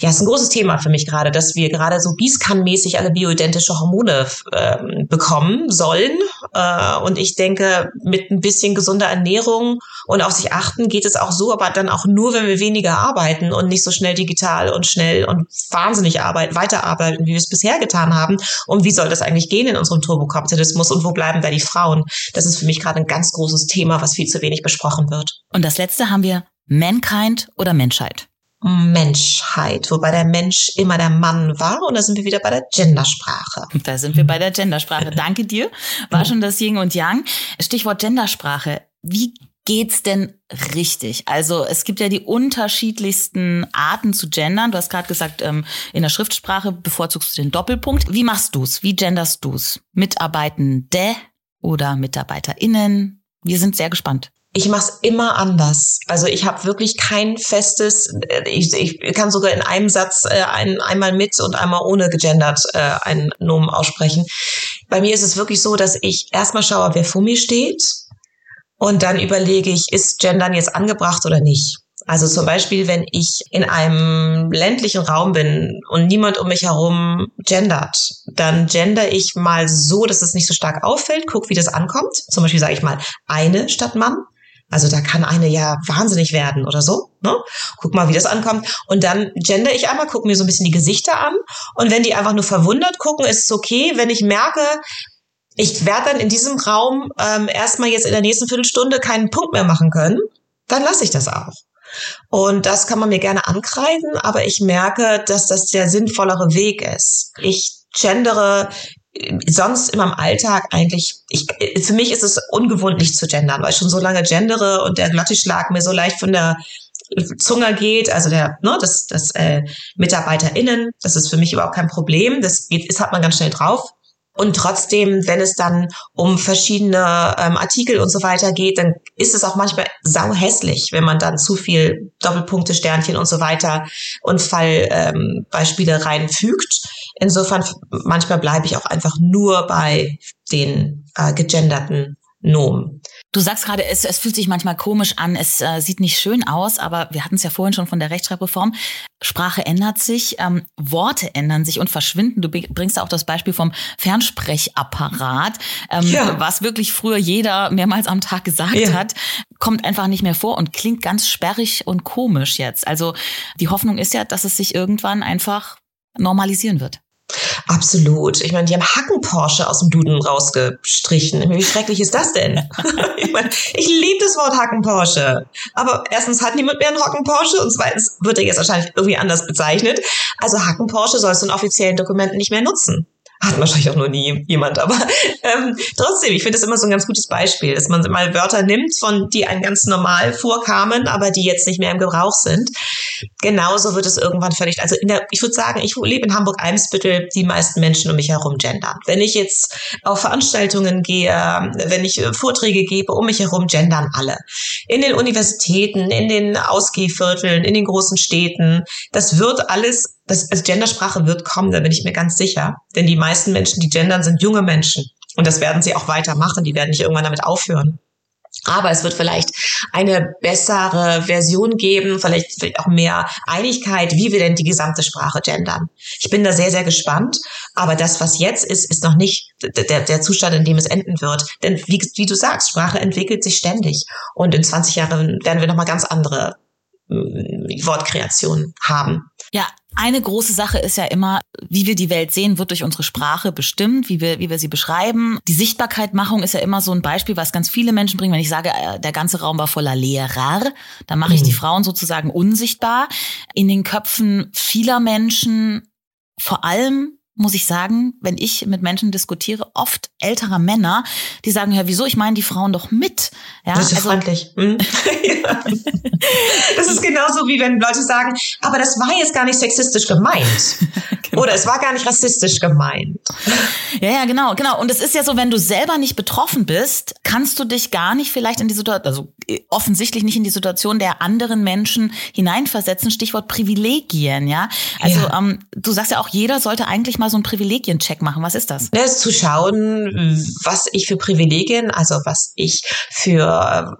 ja, ist ein großes Thema für mich gerade, dass wir gerade so Gießkannenmäßig alle bioidentische Hormone äh, bekommen sollen. Äh, und ich denke, mit ein bisschen gesunder Ernährung und auf sich achten geht es auch so, aber dann auch nur, wenn wir weniger arbeiten und nicht so schnell digital und schnell und wahnsinnig arbeiten, weiterarbeiten, wie wir es bisher getan haben. Und wie soll das eigentlich gehen in unserem Turbokapitalismus und wo bleiben da die Frauen? Das ist für mich gerade ein ganz großes Thema, was viel zu wenig besprochen wird. Und das letzte haben wir Mankind oder Menschheit? Menschheit, wobei der Mensch immer der Mann war. Und da sind wir wieder bei der Gendersprache. [LAUGHS] Da sind wir bei der Gendersprache. Danke dir. War schon das Yin und Yang. Stichwort Gendersprache. Wie geht's denn richtig? Also es gibt ja die unterschiedlichsten Arten zu gendern. Du hast gerade gesagt, ähm, in der Schriftsprache bevorzugst du den Doppelpunkt. Wie machst du's? Wie genderst du's? Mitarbeitende oder MitarbeiterInnen? Wir sind sehr gespannt ich mache es immer anders. Also ich habe wirklich kein festes, äh, ich, ich kann sogar in einem Satz äh, ein, einmal mit und einmal ohne gegendert äh, einen Nomen aussprechen. Bei mir ist es wirklich so, dass ich erstmal schaue, wer vor mir steht und dann überlege ich, ist Gendern jetzt angebracht oder nicht. Also zum Beispiel, wenn ich in einem ländlichen Raum bin und niemand um mich herum gendert, dann gender ich mal so, dass es nicht so stark auffällt, guck, wie das ankommt. Zum Beispiel sage ich mal eine statt Mann also da kann eine ja wahnsinnig werden oder so. Ne? Guck mal, wie das ankommt. Und dann gender ich einmal, gucke mir so ein bisschen die Gesichter an. Und wenn die einfach nur verwundert gucken, ist es okay. Wenn ich merke, ich werde dann in diesem Raum ähm, erstmal jetzt in der nächsten Viertelstunde keinen Punkt mehr machen können, dann lasse ich das auch. Und das kann man mir gerne ankreiden, aber ich merke, dass das der sinnvollere Weg ist. Ich gendere sonst in meinem Alltag eigentlich, ich, für mich ist es ungewohnt, nicht zu gendern, weil ich schon so lange gendere und der Glottischlag mir so leicht von der Zunge geht, also der, ne, das, das äh, MitarbeiterInnen, das ist für mich überhaupt kein Problem. Das geht, das hat man ganz schnell drauf. Und trotzdem, wenn es dann um verschiedene ähm, Artikel und so weiter geht, dann ist es auch manchmal sau hässlich, wenn man dann zu viel Doppelpunkte, Sternchen und so weiter und Fallbeispiele ähm, reinfügt. Insofern, manchmal bleibe ich auch einfach nur bei den äh, gegenderten Nomen. Du sagst gerade, es, es fühlt sich manchmal komisch an, es äh, sieht nicht schön aus, aber wir hatten es ja vorhin schon von der Rechtschreibreform. Sprache ändert sich, ähm, Worte ändern sich und verschwinden. Du bringst auch das Beispiel vom Fernsprechapparat, ähm, ja. was wirklich früher jeder mehrmals am Tag gesagt ja. hat, kommt einfach nicht mehr vor und klingt ganz sperrig und komisch jetzt. Also die Hoffnung ist ja, dass es sich irgendwann einfach normalisieren wird. Absolut. Ich meine, die haben Hacken-Porsche aus dem Duden rausgestrichen. Wie schrecklich ist das denn? [LAUGHS] ich meine, ich liebe das Wort Hacken-Porsche. Aber erstens hat niemand mehr einen Hacken-Porsche und zweitens wird er jetzt wahrscheinlich irgendwie anders bezeichnet. Also Hacken-Porsche sollst du in offiziellen Dokumenten nicht mehr nutzen hat wahrscheinlich auch noch nie jemand, aber ähm, trotzdem, ich finde das immer so ein ganz gutes Beispiel, dass man mal Wörter nimmt, von die einem ganz normal vorkamen, aber die jetzt nicht mehr im Gebrauch sind. Genauso wird es irgendwann völlig, also in der, ich würde sagen, ich lebe in Hamburg-Eimsbüttel, die meisten Menschen um mich herum gendern. Wenn ich jetzt auf Veranstaltungen gehe, wenn ich Vorträge gebe, um mich herum gendern alle. In den Universitäten, in den Ausgehvierteln, in den großen Städten, das wird alles das, also Gendersprache wird kommen, da bin ich mir ganz sicher. Denn die meisten Menschen, die gendern, sind junge Menschen. Und das werden sie auch weitermachen. Die werden nicht irgendwann damit aufhören. Aber es wird vielleicht eine bessere Version geben, vielleicht, vielleicht auch mehr Einigkeit, wie wir denn die gesamte Sprache gendern. Ich bin da sehr, sehr gespannt. Aber das, was jetzt ist, ist noch nicht der, der Zustand, in dem es enden wird. Denn wie, wie du sagst, Sprache entwickelt sich ständig. Und in 20 Jahren werden wir nochmal ganz andere äh, Wortkreation haben. Ja, eine große Sache ist ja immer, wie wir die Welt sehen, wird durch unsere Sprache bestimmt, wie wir, wie wir sie beschreiben. Die Sichtbarkeitmachung ist ja immer so ein Beispiel, was ganz viele Menschen bringen. Wenn ich sage, äh, der ganze Raum war voller Lehrer, dann mache ich die mhm. Frauen sozusagen unsichtbar. In den Köpfen vieler Menschen, vor allem muss ich sagen, wenn ich mit Menschen diskutiere, oft älterer Männer, die sagen, ja, wieso, ich meine die Frauen doch mit. Ja, das ist also, freundlich. Hm? [LAUGHS] Das ist genauso wie wenn Leute sagen, aber das war jetzt gar nicht sexistisch gemeint. [LAUGHS] genau. Oder es war gar nicht rassistisch gemeint. Ja, ja, genau, genau. Und es ist ja so, wenn du selber nicht betroffen bist, kannst du dich gar nicht vielleicht in die Situation, also äh, offensichtlich nicht in die Situation der anderen Menschen hineinversetzen. Stichwort Privilegien, ja. Also ja. Ähm, du sagst ja auch, jeder sollte eigentlich mal so einen Privilegiencheck machen. Was ist das? Das ist zu schauen, was ich für Privilegien, also was ich für,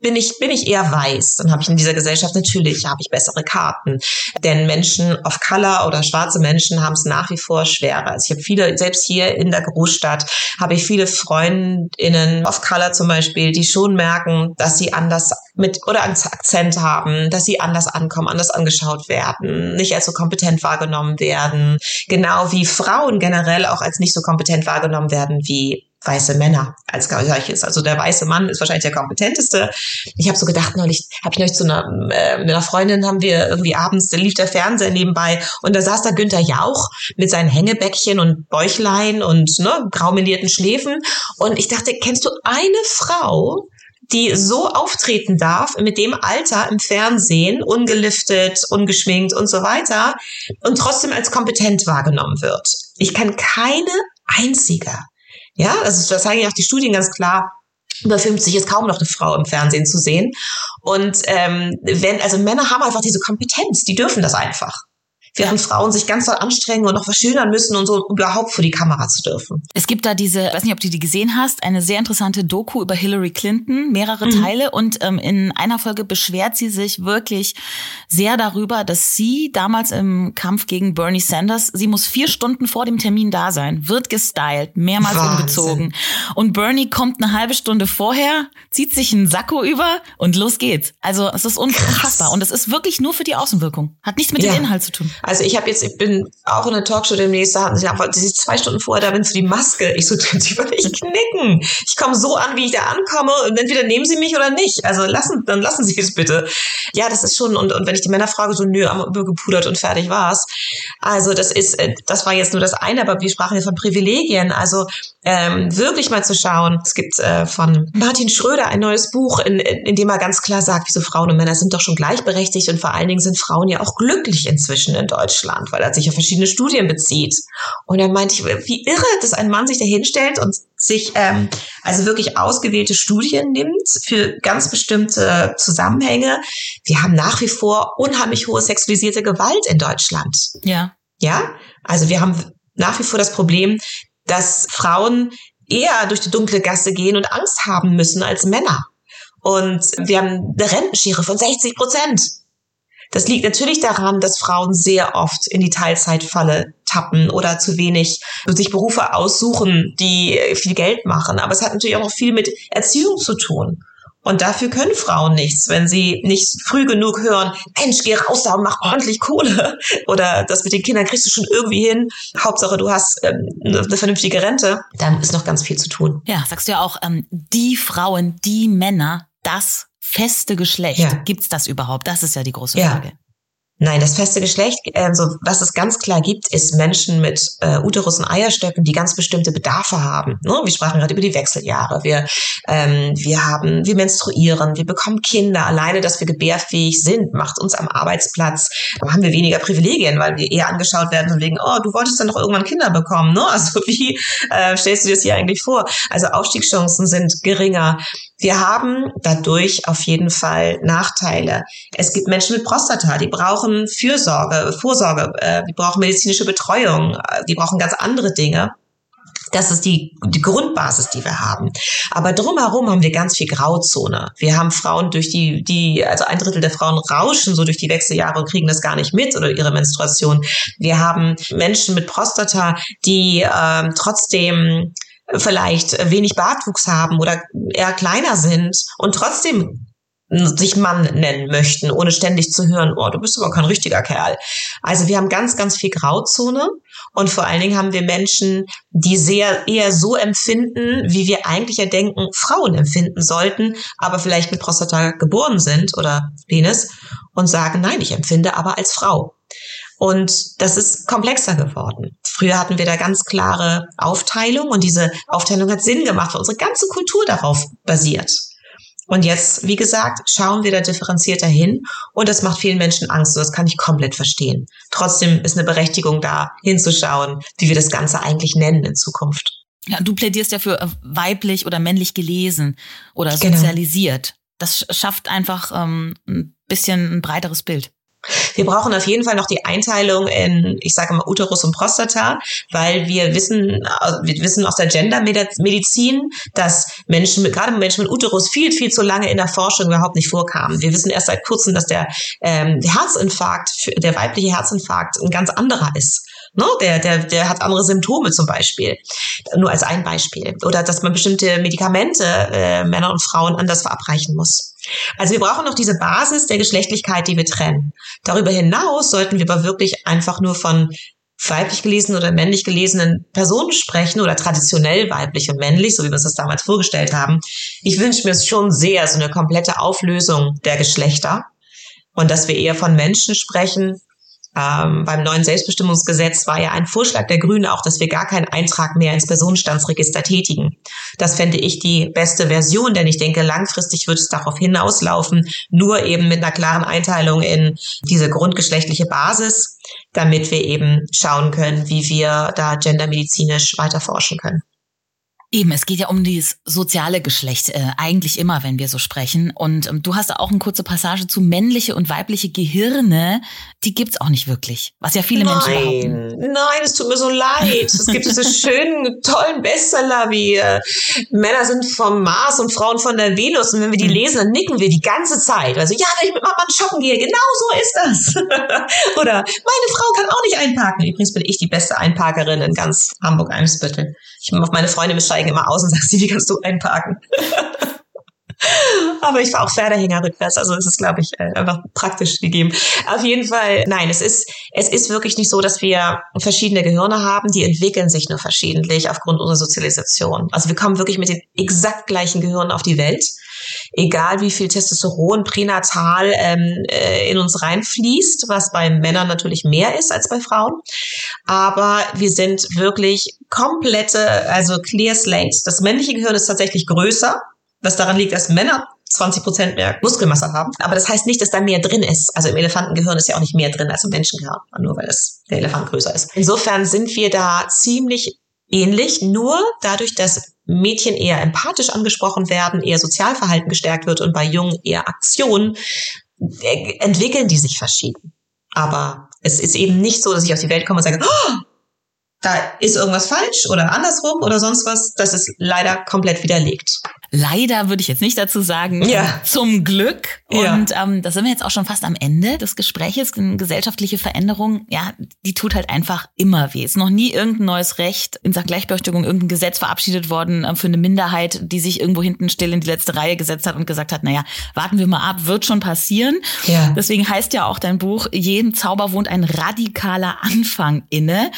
bin ich, bin ich eher weiß, dann habe ich in dieser Gesellschaft natürlich, habe ich bessere Karten. Denn Menschen of Color oder schwarze Menschen haben es nach wie vor schwerer. Also ich habe viele, selbst hier in der Großstadt, habe ich viele Freundinnen of Color zum Beispiel, die schon merken, dass sie anders mit oder Akzent haben, dass sie anders ankommen, anders angeschaut werden, nicht als so kompetent wahrgenommen werden. Genau wie Frauen generell auch als nicht so kompetent wahrgenommen werden wie weiße Männer als solches. Also der weiße Mann ist wahrscheinlich der kompetenteste. Ich habe so gedacht, neulich habe ich neulich zu einer, äh, mit einer Freundin haben wir irgendwie abends, da lief der Fernseher nebenbei und da saß da Günther Jauch mit seinen Hängebäckchen und Bäuchlein und ne, graumelierten Schläfen und ich dachte, kennst du eine Frau, die so auftreten darf, mit dem Alter im Fernsehen, ungeliftet, ungeschminkt und so weiter, und trotzdem als kompetent wahrgenommen wird. Ich kann keine einzige. Ja, also das zeigen ja auch die Studien ganz klar. Über 50 ist kaum noch eine Frau im Fernsehen zu sehen. Und ähm, wenn, also Männer haben einfach diese Kompetenz, die dürfen das einfach während Frauen sich ganz doll anstrengen und noch was schönern müssen und so überhaupt vor die Kamera zu dürfen. Es gibt da diese, weiß nicht, ob du die gesehen hast, eine sehr interessante Doku über Hillary Clinton, mehrere mhm. Teile und ähm, in einer Folge beschwert sie sich wirklich sehr darüber, dass sie damals im Kampf gegen Bernie Sanders, sie muss vier Stunden vor dem Termin da sein, wird gestylt, mehrmals Wahnsinn. umgezogen und Bernie kommt eine halbe Stunde vorher, zieht sich einen Sakko über und los geht's. Also es ist unfassbar und es ist wirklich nur für die Außenwirkung, hat nichts mit ja. dem Inhalt zu tun. Also ich habe jetzt, ich bin auch in der Talkshow demnächst, da hatten sie einfach, sie zwei Stunden vorher da bin für die Maske. Ich so, [LAUGHS] sie würde ich knicken. Ich komme so an, wie ich da ankomme und entweder nehmen sie mich oder nicht. Also lassen, dann lassen sie es bitte. Ja, das ist schon, und, und wenn ich die Männer frage, so, nö, übergepudert und fertig war's. Also das ist, äh, das war jetzt nur das eine, aber wir sprachen jetzt von Privilegien. Also ähm, wirklich mal zu schauen. Es gibt äh, von Martin Schröder ein neues Buch, in, in dem er ganz klar sagt, wieso Frauen und Männer sind doch schon gleichberechtigt und vor allen Dingen sind Frauen ja auch glücklich inzwischen in Deutschland, weil er sich auf verschiedene Studien bezieht. Und er meinte ich, wie irre, dass ein Mann sich da hinstellt und sich ähm, also wirklich ausgewählte Studien nimmt für ganz bestimmte Zusammenhänge. Wir haben nach wie vor unheimlich hohe sexualisierte Gewalt in Deutschland. Ja. Ja, also wir haben nach wie vor das Problem, dass Frauen eher durch die dunkle Gasse gehen und Angst haben müssen als Männer. Und wir haben eine Rentenschere von 60 Prozent. Das liegt natürlich daran, dass Frauen sehr oft in die Teilzeitfalle tappen oder zu wenig sich Berufe aussuchen, die viel Geld machen. Aber es hat natürlich auch noch viel mit Erziehung zu tun. Und dafür können Frauen nichts, wenn sie nicht früh genug hören, Mensch, geh raus da und mach ordentlich Kohle. [LAUGHS] Oder das mit den Kindern kriegst du schon irgendwie hin. Hauptsache, du hast ähm, eine vernünftige Rente. Da ist noch ganz viel zu tun. Ja, sagst du ja auch, ähm, die Frauen, die Männer, das feste Geschlecht. Ja. Gibt's das überhaupt? Das ist ja die große Frage. Ja. Nein, das feste Geschlecht, also was es ganz klar gibt, ist Menschen mit äh, Uterus und Eierstöcken, die ganz bestimmte Bedarfe haben. Ne? Wir sprachen gerade über die Wechseljahre. Wir, ähm, wir haben, wir menstruieren, wir bekommen Kinder. Alleine, dass wir gebärfähig sind, macht uns am Arbeitsplatz, da haben wir weniger Privilegien, weil wir eher angeschaut werden von wegen, oh, du wolltest dann doch irgendwann Kinder bekommen. Ne? [LAUGHS] Also wie äh, stellst du dir das hier eigentlich vor? Also Aufstiegschancen sind geringer. Wir haben dadurch auf jeden Fall Nachteile. Es gibt Menschen mit Prostata, die brauchen Fürsorge, Vorsorge, äh, die brauchen medizinische Betreuung, äh, die brauchen ganz andere Dinge. Das ist die, die Grundbasis, die wir haben. Aber drumherum haben wir ganz viel Grauzone. Wir haben Frauen durch die, die, also ein Drittel der Frauen rauschen so durch die Wechseljahre und kriegen das gar nicht mit oder ihre Menstruation. Wir haben Menschen mit Prostata, die ähm, trotzdem vielleicht wenig Bartwuchs haben oder eher kleiner sind und trotzdem sich Mann nennen möchten, ohne ständig zu hören, oh, du bist aber kein richtiger Kerl. Also wir haben ganz, ganz viel Grauzone und vor allen Dingen haben wir Menschen, die sehr eher so empfinden, wie wir eigentlich ja denken, Frauen empfinden sollten, aber vielleicht mit Prostata geboren sind oder Penis und sagen, nein, ich empfinde aber als Frau. Und das ist komplexer geworden. Früher hatten wir da ganz klare Aufteilung und diese Aufteilung hat Sinn gemacht, weil unsere ganze Kultur darauf basiert. Und jetzt, wie gesagt, schauen wir da differenzierter hin und das macht vielen Menschen Angst. das kann ich komplett verstehen. Trotzdem ist eine Berechtigung da, hinzuschauen, wie wir das Ganze eigentlich nennen in Zukunft. Ja, du plädierst ja für äh, weiblich oder männlich gelesen oder genau. sozialisiert. Genau. Das schafft einfach ähm, ein bisschen ein breiteres Bild. Wir brauchen auf jeden Fall noch die Einteilung in, ich sage mal, Uterus und Prostata, weil wir wissen, wir wissen aus der Gendermedizin, dass Menschen mit, gerade Menschen mit Uterus viel, viel zu lange in der Forschung überhaupt nicht vorkamen. Wir wissen erst seit kurzem, dass der, ähm, Herzinfarkt, der weibliche Herzinfarkt ein ganz anderer ist. Ne? Der, der, der hat andere Symptome zum Beispiel. Nur als ein Beispiel. Oder dass man bestimmte Medikamente äh, Männer und Frauen anders verabreichen muss. Also wir brauchen noch diese Basis der Geschlechtlichkeit, die wir trennen. Darüber hinaus sollten wir aber wirklich einfach nur von weiblich gelesenen oder männlich gelesenen Personen sprechen oder traditionell weiblich und männlich, so wie wir uns das damals vorgestellt haben. Ich wünsche mir schon sehr so eine komplette Auflösung der Geschlechter und dass wir eher von Menschen sprechen, ähm, beim neuen Selbstbestimmungsgesetz war ja ein Vorschlag der Grünen auch, dass wir gar keinen Eintrag mehr ins Personenstandsregister tätigen. Das fände ich die beste Version, denn ich denke, langfristig wird es darauf hinauslaufen, nur eben mit einer klaren Einteilung in diese grundgeschlechtliche Basis, damit wir eben schauen können, wie wir da gendermedizinisch weiter forschen können. Eben, es geht ja um dieses soziale Geschlecht, äh, eigentlich immer, wenn wir so sprechen. Und ähm, du hast auch eine kurze Passage zu männliche und weibliche Gehirne, die gibt's auch nicht wirklich, was ja viele nein, Menschen behaupten. Nein, es tut mir so leid. Es gibt diese [LAUGHS] schönen, tollen Bestseller wie äh, Männer sind vom Mars und Frauen von der Venus. Und wenn wir die hm. lesen, dann nicken wir die ganze Zeit. Also ja, wenn ich mit Mama shoppen gehe, genau so ist das. [LAUGHS] Oder meine Frau kann auch nicht einparken. Übrigens bin ich die beste Einparkerin in ganz Hamburg-Eimsbüttel. Ich auf meine Freunde steigen immer aus und [LAUGHS] sagen sie, wie kannst du einparken? Aber ich war auch Pferdehänger rückwärts, also es ist, glaube ich, äh, einfach praktisch gegeben. Auf jeden Fall, nein, es ist, es ist wirklich nicht so, dass wir verschiedene Gehirne haben, die entwickeln sich nur verschiedentlich aufgrund unserer Sozialisation. Also wir kommen wirklich mit den exakt gleichen Gehirnen auf die Welt, egal wie viel Testosteron pränatal ähm, äh, in uns reinfließt, was bei Männern natürlich mehr ist als bei Frauen. Aber wir sind wirklich komplette, also clear slates. Das männliche Gehirn ist tatsächlich größer was daran liegt, dass Männer 20 Prozent mehr Muskelmasse haben. Aber das heißt nicht, dass da mehr drin ist. Also im Elefantengehirn ist ja auch nicht mehr drin als im Menschengehirn, nur weil es der Elefant größer ist. Insofern sind wir da ziemlich ähnlich, nur dadurch, dass Mädchen eher empathisch angesprochen werden, eher Sozialverhalten gestärkt wird und bei Jungen eher Aktion, äh, entwickeln die sich verschieden. Aber es ist eben nicht so, dass ich auf die Welt komme und sage, oh, da ist irgendwas falsch oder andersrum oder sonst was. Das ist leider komplett widerlegt. Leider würde ich jetzt nicht dazu sagen. Ja. Zum Glück. Und ja. ähm, da sind wir jetzt auch schon fast am Ende des Gespräches. Eine gesellschaftliche Veränderung, ja, die tut halt einfach immer weh. Es ist noch nie irgendein neues Recht in Sachen Gleichberechtigung, irgendein Gesetz verabschiedet worden äh, für eine Minderheit, die sich irgendwo hinten still in die letzte Reihe gesetzt hat und gesagt hat, naja, warten wir mal ab, wird schon passieren. Ja. Deswegen heißt ja auch dein Buch, jedem Zauber wohnt ein radikaler Anfang inne.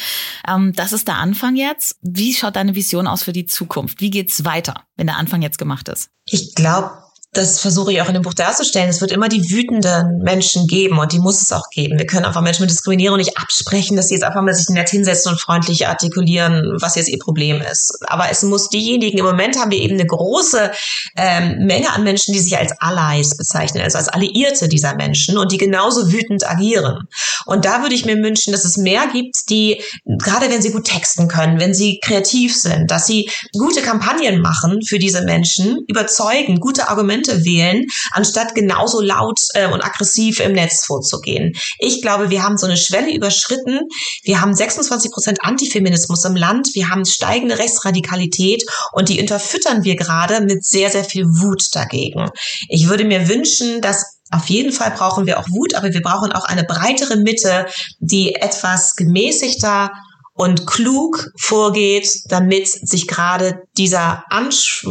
Ähm, das ist der Anfang jetzt. Wie schaut deine Vision aus für die Zukunft? Wie geht's weiter, wenn der Anfang jetzt gemacht ist? Ich glaube, das versuche ich auch in dem Buch darzustellen, es wird immer die wütenden Menschen geben und die muss es auch geben. Wir können einfach Menschen mit Diskriminierung nicht absprechen, dass sie jetzt einfach mal sich nett hinsetzen und freundlich artikulieren, was jetzt ihr Problem ist. Aber es muss diejenigen, im Moment haben wir eben eine große ähm, Menge an Menschen, die sich als Allies bezeichnen, also als Alliierte dieser Menschen und die genauso wütend agieren. Und da würde ich mir wünschen, dass es mehr gibt, die, gerade wenn sie gut texten können, wenn sie kreativ sind, dass sie gute Kampagnen machen für diese Menschen, überzeugen, gute Argumente Argumente wählen, anstatt genauso laut äh, und aggressiv im Netz vorzugehen. Ich glaube, wir haben so eine Schwelle überschritten. Wir haben 26 Prozent Antifeminismus im Land. Wir haben steigende Rechtsradikalität und die unterfüttern wir gerade mit sehr, sehr viel Wut dagegen. Ich würde mir wünschen, dass auf jeden Fall brauchen wir auch Wut, aber wir brauchen auch eine breitere Mitte, die etwas gemäßigter und klug vorgeht, damit sich gerade dieser,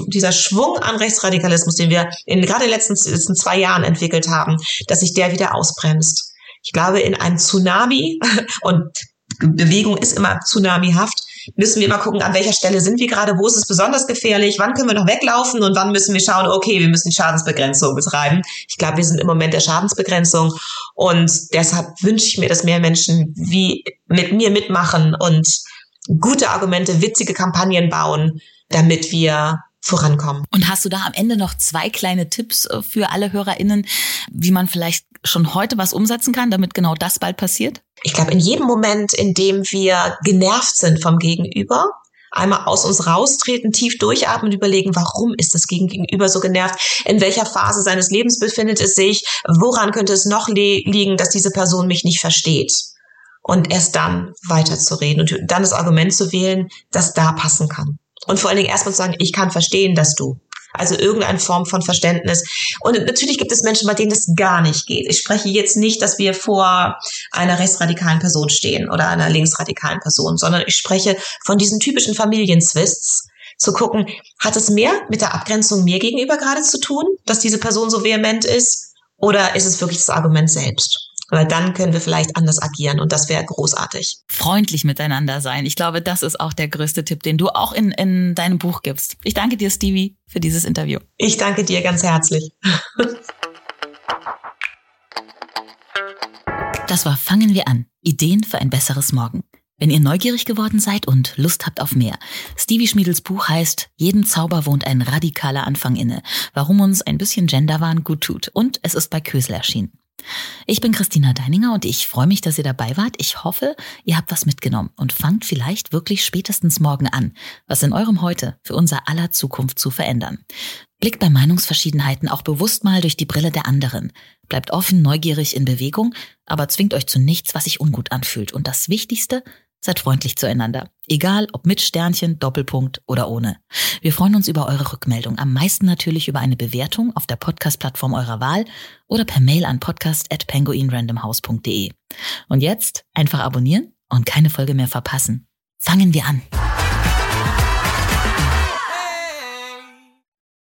dieser Schwung an Rechtsradikalismus, den wir in gerade in den letzten, letzten zwei Jahren entwickelt haben, dass sich der wieder ausbremst. Ich glaube, in einem Tsunami [LAUGHS] und Bewegung ist immer tsunamihaft, müssen wir immer gucken, an welcher Stelle sind wir gerade, wo ist es besonders gefährlich, wann können wir noch weglaufen und wann müssen wir schauen, okay, wir müssen Schadensbegrenzung betreiben. Ich glaube, wir sind im Moment der Schadensbegrenzung und deshalb wünsche ich mir, dass mehr Menschen wie mit mir mitmachen und gute Argumente, witzige Kampagnen bauen, damit wir vorankommen. Und hast du da am Ende noch zwei kleine Tipps äh, für alle HörerInnen, wie man vielleicht schon heute was umsetzen kann, damit genau das bald passiert? Ich glaube, in jedem Moment, in dem wir genervt sind vom Gegenüber, einmal aus uns raustreten, tief durchatmen und überlegen, warum ist das Gegenüber so genervt? In welcher Phase seines Lebens befindet es sich? Woran könnte es noch liegen, dass diese Person mich nicht versteht? Und erst dann weiterzureden und dann das Argument zu wählen, das da passen kann. Und vor allen Dingen erstmal zu sagen, ich kann verstehen, dass du. Also irgendeine Form von Verständnis. Und natürlich gibt es Menschen, bei denen das gar nicht geht. Ich spreche jetzt nicht, dass wir vor einer rechtsradikalen Person stehen oder einer linksradikalen Person, sondern ich spreche von diesen typischen Familienzwists, zu gucken, hat es mehr mit der Abgrenzung mir gegenüber gerade zu tun, dass diese Person so vehement ist, oder ist es wirklich das Argument selbst? Weil dann können wir vielleicht anders agieren und das wäre großartig. Freundlich miteinander sein. Ich glaube, das ist auch der größte Tipp, den du auch in, in deinem Buch gibst. Ich danke dir, Stevie, für dieses Interview. Ich danke dir ganz herzlich. Das war Fangen wir an. Ideen für ein besseres Morgen. Wenn ihr neugierig geworden seid und Lust habt auf mehr, Stevie Schmiedels Buch heißt Jeden Zauber wohnt ein radikaler Anfang inne, warum uns ein bisschen Genderwahn gut tut und es ist bei Kösel erschienen. Ich bin Christina Deininger und ich freue mich, dass ihr dabei wart. Ich hoffe, ihr habt was mitgenommen und fangt vielleicht wirklich spätestens morgen an, was in eurem Heute für unser aller Zukunft zu verändern. Blickt bei Meinungsverschiedenheiten auch bewusst mal durch die Brille der anderen. Bleibt offen, neugierig in Bewegung, aber zwingt euch zu nichts, was sich ungut anfühlt. Und das Wichtigste, Seid freundlich zueinander. Egal ob mit Sternchen, Doppelpunkt oder ohne. Wir freuen uns über eure Rückmeldung. Am meisten natürlich über eine Bewertung auf der Podcast-Plattform eurer Wahl oder per Mail an podcast.penguinrandomhouse.de. Und jetzt einfach abonnieren und keine Folge mehr verpassen. Fangen wir an.